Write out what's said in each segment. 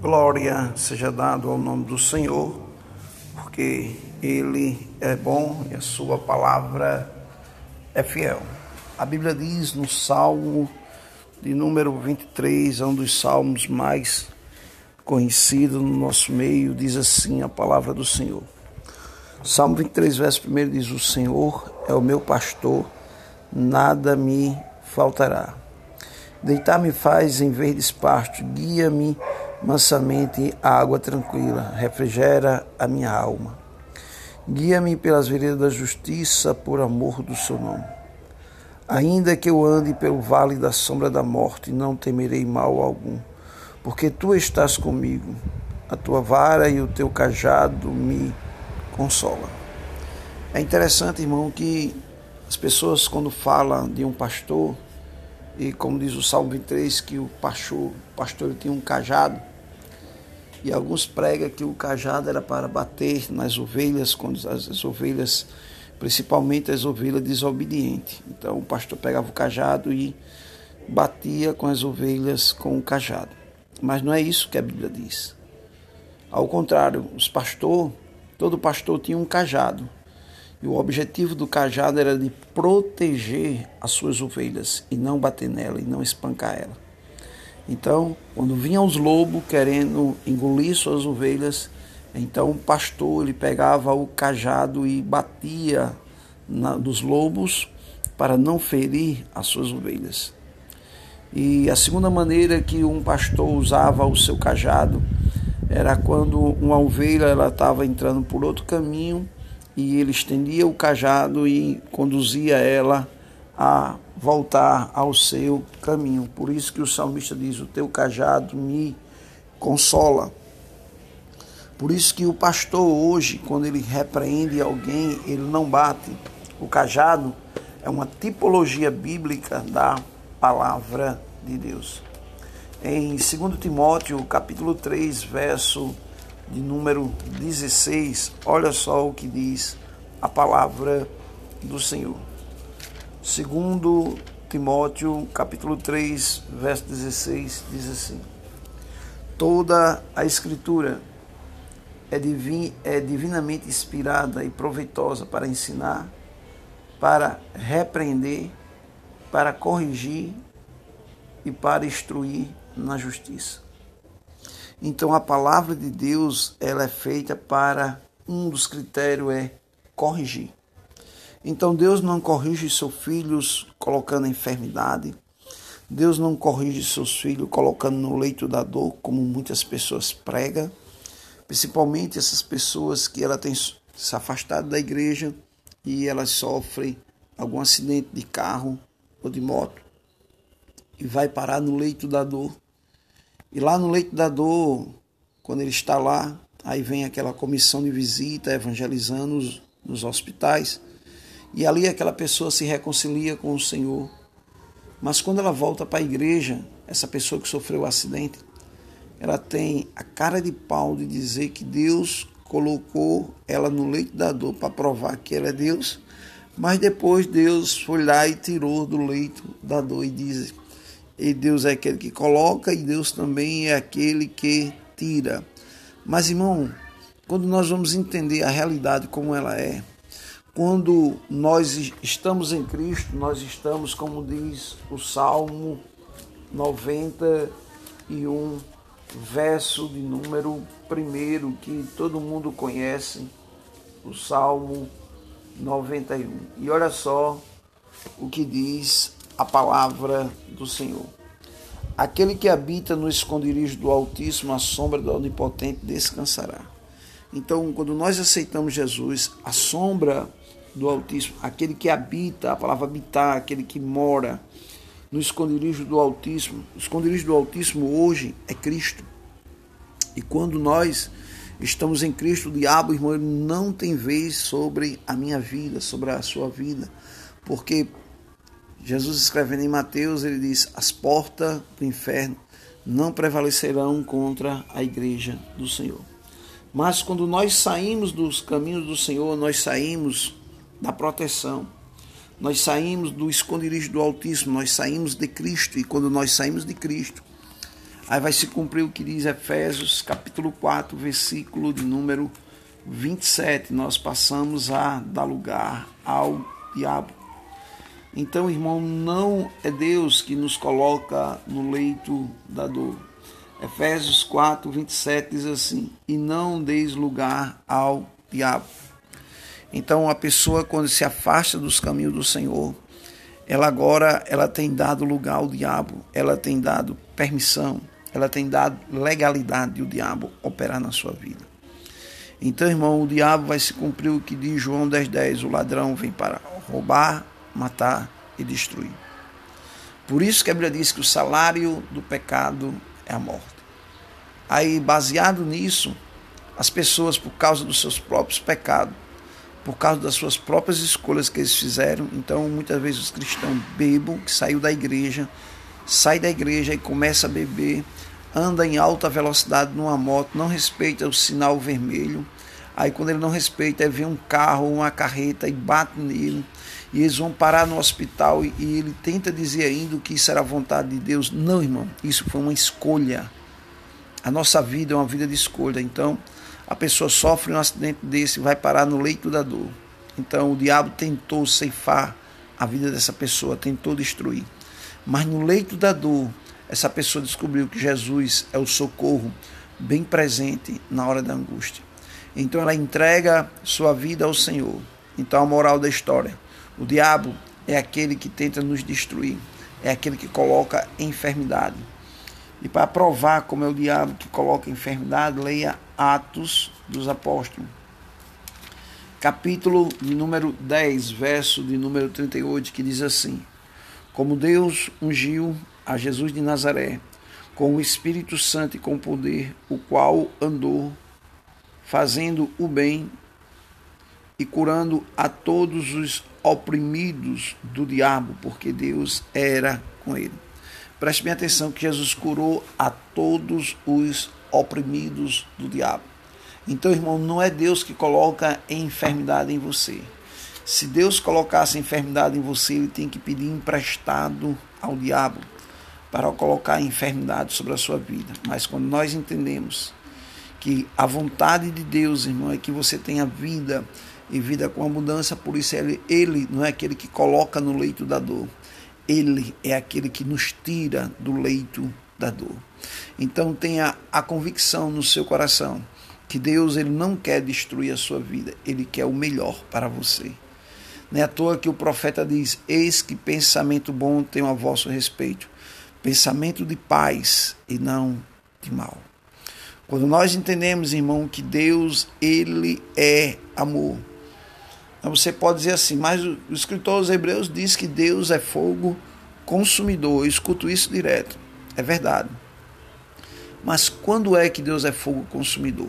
Glória seja dado ao nome do Senhor, porque Ele é bom e a Sua palavra é fiel. A Bíblia diz no Salmo de número 23, é um dos salmos mais conhecidos no nosso meio, diz assim a palavra do Senhor. Salmo 23, verso 1 diz: O Senhor é o meu pastor, nada me faltará. Deitar-me faz em verdes pastos, guia-me mansamente a água tranquila, refrigera a minha alma. Guia-me pelas veredas da justiça, por amor do seu nome. Ainda que eu ande pelo vale da sombra da morte, não temerei mal algum, porque tu estás comigo. A tua vara e o teu cajado me consolam. É interessante, irmão, que as pessoas quando falam de um pastor, e como diz o Salmo 23, que o pastor, o pastor tinha um cajado, e alguns pregam que o cajado era para bater nas ovelhas, quando as, as ovelhas, principalmente as ovelhas desobedientes. Então o pastor pegava o cajado e batia com as ovelhas com o cajado. Mas não é isso que a Bíblia diz. Ao contrário, os pastores, todo pastor tinha um cajado. E o objetivo do cajado era de proteger as suas ovelhas e não bater nela e não espancar ela. Então, quando vinham os lobos querendo engolir suas ovelhas, então o pastor ele pegava o cajado e batia na, dos lobos para não ferir as suas ovelhas. E a segunda maneira que um pastor usava o seu cajado era quando uma ovelha ela estava entrando por outro caminho e ele estendia o cajado e conduzia ela a voltar ao seu caminho. Por isso que o salmista diz: O teu cajado me consola. Por isso que o pastor hoje, quando ele repreende alguém, ele não bate. O cajado é uma tipologia bíblica da palavra de Deus. Em 2 Timóteo, capítulo 3, verso de número 16, olha só o que diz a palavra do Senhor. Segundo Timóteo, capítulo 3, verso 16, diz assim: Toda a escritura é, divin, é divinamente inspirada e proveitosa para ensinar, para repreender, para corrigir e para instruir na justiça. Então a palavra de Deus, ela é feita para um dos critérios é corrigir. Então Deus não corrige seus filhos colocando enfermidade. Deus não corrige seus filhos colocando no leito da dor, como muitas pessoas pregam. Principalmente essas pessoas que ela tem se afastado da igreja e elas sofrem algum acidente de carro ou de moto e vai parar no leito da dor. E lá no leito da dor, quando ele está lá, aí vem aquela comissão de visita evangelizando os, nos hospitais e ali aquela pessoa se reconcilia com o Senhor. Mas quando ela volta para a igreja, essa pessoa que sofreu o acidente, ela tem a cara de pau de dizer que Deus colocou ela no leito da dor para provar que ela é Deus, mas depois Deus foi lá e tirou do leito da dor e diz: e Deus é aquele que coloca e Deus também é aquele que tira. Mas irmão, quando nós vamos entender a realidade como ela é, quando nós estamos em Cristo, nós estamos, como diz o Salmo 91, verso de número 1, que todo mundo conhece, o Salmo 91. E olha só o que diz a palavra do Senhor. Aquele que habita no esconderijo do Altíssimo, a sombra do Onipotente descansará. Então, quando nós aceitamos Jesus, a sombra do Altíssimo, aquele que habita, a palavra habitar, aquele que mora no esconderijo do Altíssimo. O esconderijo do Altíssimo hoje é Cristo. E quando nós estamos em Cristo, o diabo, irmão, ele não tem vez sobre a minha vida, sobre a sua vida, porque Jesus escrevendo em Mateus, ele diz: as portas do inferno não prevalecerão contra a igreja do Senhor. Mas quando nós saímos dos caminhos do Senhor, nós saímos da proteção. Nós saímos do esconderijo do Altíssimo, nós saímos de Cristo, e quando nós saímos de Cristo, Aí vai se cumprir o que diz Efésios, capítulo 4, versículo de número 27. Nós passamos a dar lugar ao diabo. Então, irmão, não é Deus que nos coloca no leito da dor. Efésios 4, 27 diz assim: E não deis lugar ao diabo. Então, a pessoa, quando se afasta dos caminhos do Senhor, ela agora ela tem dado lugar ao diabo, ela tem dado permissão, ela tem dado legalidade de o diabo operar na sua vida. Então, irmão, o diabo vai se cumprir o que diz João 10,10: 10, o ladrão vem para roubar, matar e destruir. Por isso que a Bíblia diz que o salário do pecado é a morte. Aí, baseado nisso, as pessoas, por causa dos seus próprios pecados, por causa das suas próprias escolhas que eles fizeram, então muitas vezes os cristãos bebam, que saiu da igreja, sai da igreja e começa a beber, anda em alta velocidade numa moto, não respeita o sinal vermelho. Aí quando ele não respeita, vem um carro, uma carreta e bate nele. E eles vão parar no hospital e, e ele tenta dizer ainda que isso era a vontade de Deus. Não, irmão, isso foi uma escolha. A nossa vida é uma vida de escolha. Então, a pessoa sofre um acidente desse, vai parar no leito da dor. Então, o diabo tentou ceifar a vida dessa pessoa, tentou destruir. Mas no leito da dor, essa pessoa descobriu que Jesus é o socorro bem presente na hora da angústia. Então ela entrega sua vida ao Senhor. Então a moral da história: o diabo é aquele que tenta nos destruir, é aquele que coloca enfermidade. E para provar como é o diabo que coloca enfermidade, leia Atos dos Apóstolos. Capítulo de número 10, verso de número 38, que diz assim: Como Deus ungiu a Jesus de Nazaré, com o Espírito Santo e com poder, o qual andou fazendo o bem e curando a todos os oprimidos do diabo, porque Deus era com ele. Preste bem atenção que Jesus curou a todos os oprimidos do diabo. Então, irmão, não é Deus que coloca enfermidade em você. Se Deus colocasse enfermidade em você, ele tem que pedir emprestado ao diabo para colocar enfermidade sobre a sua vida. Mas quando nós entendemos que a vontade de Deus, irmão, é que você tenha vida e vida com abundância, por isso ele, ele não é aquele que coloca no leito da dor. Ele é aquele que nos tira do leito da dor. Então tenha a convicção no seu coração que Deus ele não quer destruir a sua vida, ele quer o melhor para você. Não é à toa que o profeta diz: Eis que pensamento bom tenho a vosso respeito, pensamento de paz e não de mal. Quando nós entendemos, irmão, que Deus, ele é amor. Então você pode dizer assim, mas o escritor aos Hebreus diz que Deus é fogo consumidor. Eu escuto isso direto. É verdade. Mas quando é que Deus é fogo consumidor?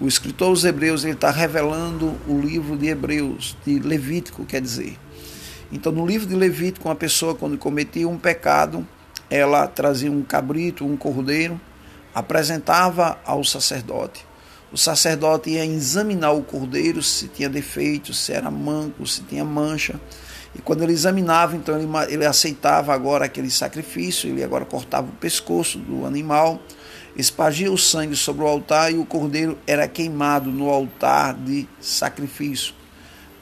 O escritor aos Hebreus está revelando o livro de Hebreus, de Levítico, quer dizer. Então, no livro de Levítico, uma pessoa, quando cometia um pecado, ela trazia um cabrito, um cordeiro, apresentava ao sacerdote. O sacerdote ia examinar o cordeiro se tinha defeito, se era manco, se tinha mancha. E quando ele examinava, então ele, ele aceitava agora aquele sacrifício, ele agora cortava o pescoço do animal, espargia o sangue sobre o altar e o cordeiro era queimado no altar de sacrifício,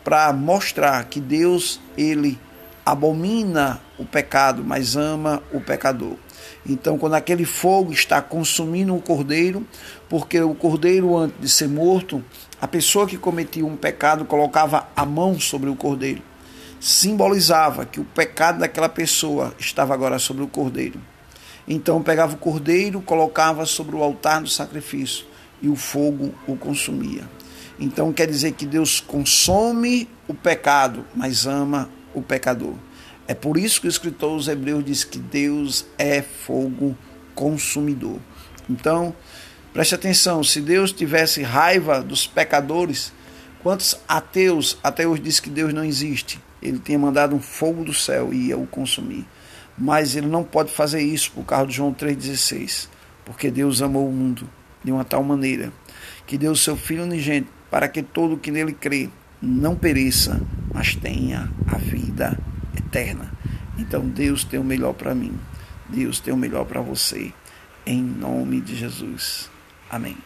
para mostrar que Deus, ele abomina o pecado, mas ama o pecador. Então, quando aquele fogo está consumindo o cordeiro, porque o cordeiro, antes de ser morto, a pessoa que cometia um pecado colocava a mão sobre o cordeiro. Simbolizava que o pecado daquela pessoa estava agora sobre o cordeiro. Então, pegava o cordeiro, colocava sobre o altar do sacrifício e o fogo o consumia. Então, quer dizer que Deus consome o pecado, mas ama o pecador. É por isso que o escritor aos Hebreus diz que Deus é fogo consumidor. Então, preste atenção: se Deus tivesse raiva dos pecadores, quantos ateus, ateus diz que Deus não existe? Ele tinha mandado um fogo do céu e ia o consumir. Mas ele não pode fazer isso por causa de João 3,16. Porque Deus amou o mundo de uma tal maneira que deu o seu Filho unigênito para que todo que nele crê não pereça, mas tenha a vida eterna. Então Deus tem o melhor para mim. Deus tem o melhor para você. em nome de Jesus. Amém.